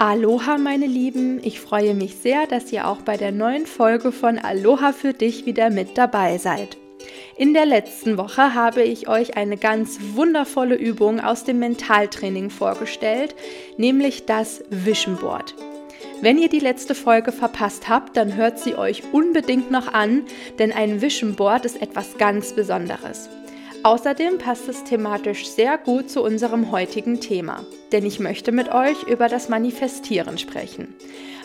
Aloha, meine Lieben. Ich freue mich sehr, dass ihr auch bei der neuen Folge von Aloha für dich wieder mit dabei seid. In der letzten Woche habe ich euch eine ganz wundervolle Übung aus dem Mentaltraining vorgestellt, nämlich das Vision Board. Wenn ihr die letzte Folge verpasst habt, dann hört sie euch unbedingt noch an, denn ein Vision Board ist etwas ganz Besonderes. Außerdem passt es thematisch sehr gut zu unserem heutigen Thema, denn ich möchte mit euch über das Manifestieren sprechen.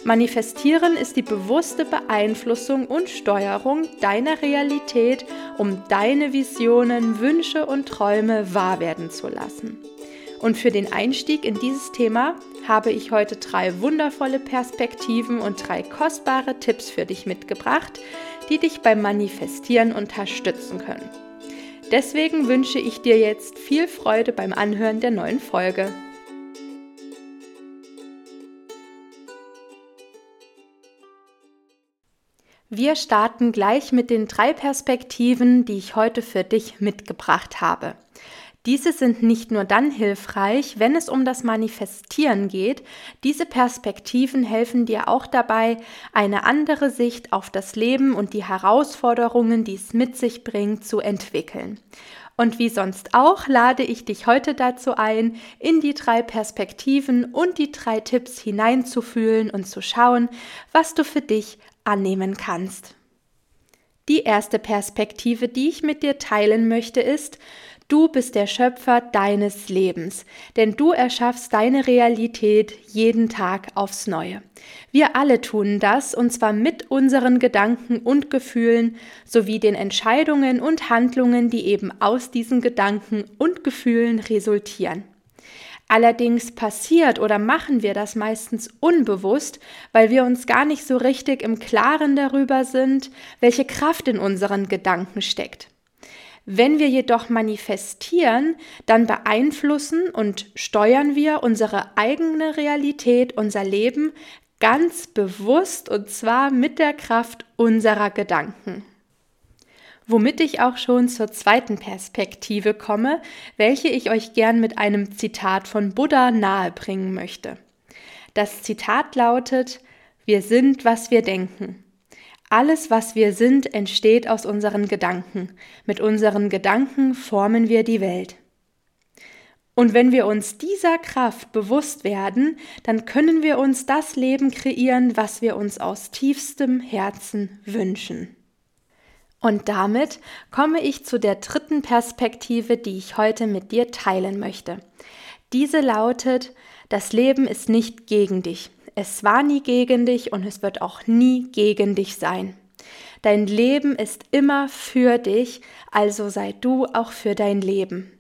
Manifestieren ist die bewusste Beeinflussung und Steuerung deiner Realität, um deine Visionen, Wünsche und Träume wahr werden zu lassen. Und für den Einstieg in dieses Thema habe ich heute drei wundervolle Perspektiven und drei kostbare Tipps für dich mitgebracht, die dich beim Manifestieren unterstützen können. Deswegen wünsche ich dir jetzt viel Freude beim Anhören der neuen Folge. Wir starten gleich mit den drei Perspektiven, die ich heute für dich mitgebracht habe. Diese sind nicht nur dann hilfreich, wenn es um das Manifestieren geht, diese Perspektiven helfen dir auch dabei, eine andere Sicht auf das Leben und die Herausforderungen, die es mit sich bringt, zu entwickeln. Und wie sonst auch lade ich dich heute dazu ein, in die drei Perspektiven und die drei Tipps hineinzufühlen und zu schauen, was du für dich annehmen kannst. Die erste Perspektive, die ich mit dir teilen möchte, ist, Du bist der Schöpfer deines Lebens, denn du erschaffst deine Realität jeden Tag aufs Neue. Wir alle tun das, und zwar mit unseren Gedanken und Gefühlen sowie den Entscheidungen und Handlungen, die eben aus diesen Gedanken und Gefühlen resultieren. Allerdings passiert oder machen wir das meistens unbewusst, weil wir uns gar nicht so richtig im Klaren darüber sind, welche Kraft in unseren Gedanken steckt. Wenn wir jedoch manifestieren, dann beeinflussen und steuern wir unsere eigene Realität, unser Leben ganz bewusst und zwar mit der Kraft unserer Gedanken. Womit ich auch schon zur zweiten Perspektive komme, welche ich euch gern mit einem Zitat von Buddha nahebringen möchte. Das Zitat lautet, wir sind, was wir denken. Alles, was wir sind, entsteht aus unseren Gedanken. Mit unseren Gedanken formen wir die Welt. Und wenn wir uns dieser Kraft bewusst werden, dann können wir uns das Leben kreieren, was wir uns aus tiefstem Herzen wünschen. Und damit komme ich zu der dritten Perspektive, die ich heute mit dir teilen möchte. Diese lautet, das Leben ist nicht gegen dich. Es war nie gegen dich und es wird auch nie gegen dich sein. Dein Leben ist immer für dich, also sei du auch für dein Leben.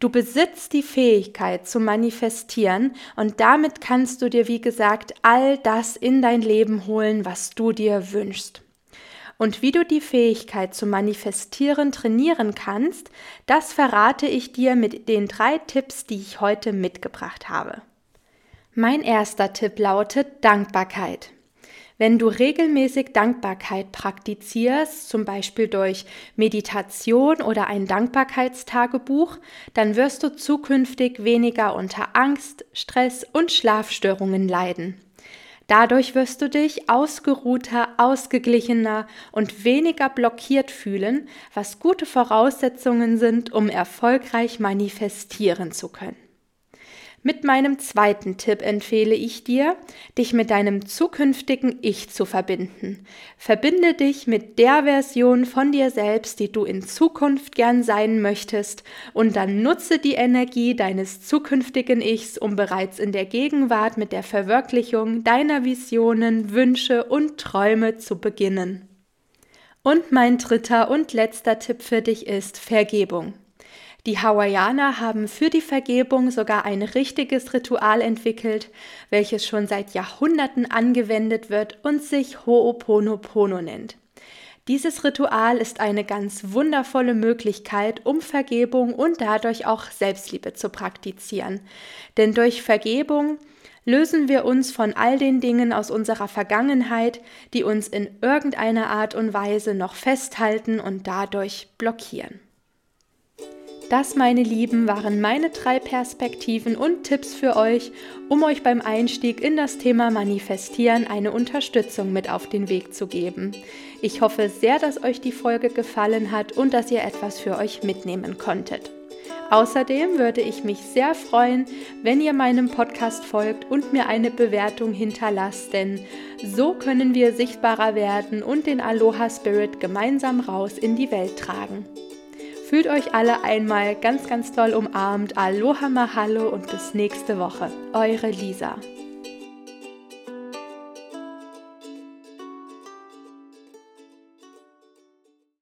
Du besitzt die Fähigkeit zu manifestieren und damit kannst du dir, wie gesagt, all das in dein Leben holen, was du dir wünschst. Und wie du die Fähigkeit zu manifestieren trainieren kannst, das verrate ich dir mit den drei Tipps, die ich heute mitgebracht habe. Mein erster Tipp lautet Dankbarkeit. Wenn du regelmäßig Dankbarkeit praktizierst, zum Beispiel durch Meditation oder ein Dankbarkeitstagebuch, dann wirst du zukünftig weniger unter Angst, Stress und Schlafstörungen leiden. Dadurch wirst du dich ausgeruhter, ausgeglichener und weniger blockiert fühlen, was gute Voraussetzungen sind, um erfolgreich manifestieren zu können. Mit meinem zweiten Tipp empfehle ich dir, dich mit deinem zukünftigen Ich zu verbinden. Verbinde dich mit der Version von dir selbst, die du in Zukunft gern sein möchtest, und dann nutze die Energie deines zukünftigen Ichs, um bereits in der Gegenwart mit der Verwirklichung deiner Visionen, Wünsche und Träume zu beginnen. Und mein dritter und letzter Tipp für dich ist Vergebung. Die Hawaiianer haben für die Vergebung sogar ein richtiges Ritual entwickelt, welches schon seit Jahrhunderten angewendet wird und sich Ho'oponopono nennt. Dieses Ritual ist eine ganz wundervolle Möglichkeit, um Vergebung und dadurch auch Selbstliebe zu praktizieren. Denn durch Vergebung lösen wir uns von all den Dingen aus unserer Vergangenheit, die uns in irgendeiner Art und Weise noch festhalten und dadurch blockieren. Das, meine Lieben, waren meine drei Perspektiven und Tipps für euch, um euch beim Einstieg in das Thema Manifestieren eine Unterstützung mit auf den Weg zu geben. Ich hoffe sehr, dass euch die Folge gefallen hat und dass ihr etwas für euch mitnehmen konntet. Außerdem würde ich mich sehr freuen, wenn ihr meinem Podcast folgt und mir eine Bewertung hinterlasst, denn so können wir sichtbarer werden und den Aloha Spirit gemeinsam raus in die Welt tragen. Fühlt euch alle einmal ganz, ganz toll umarmt. Aloha Mahalo und bis nächste Woche. Eure Lisa.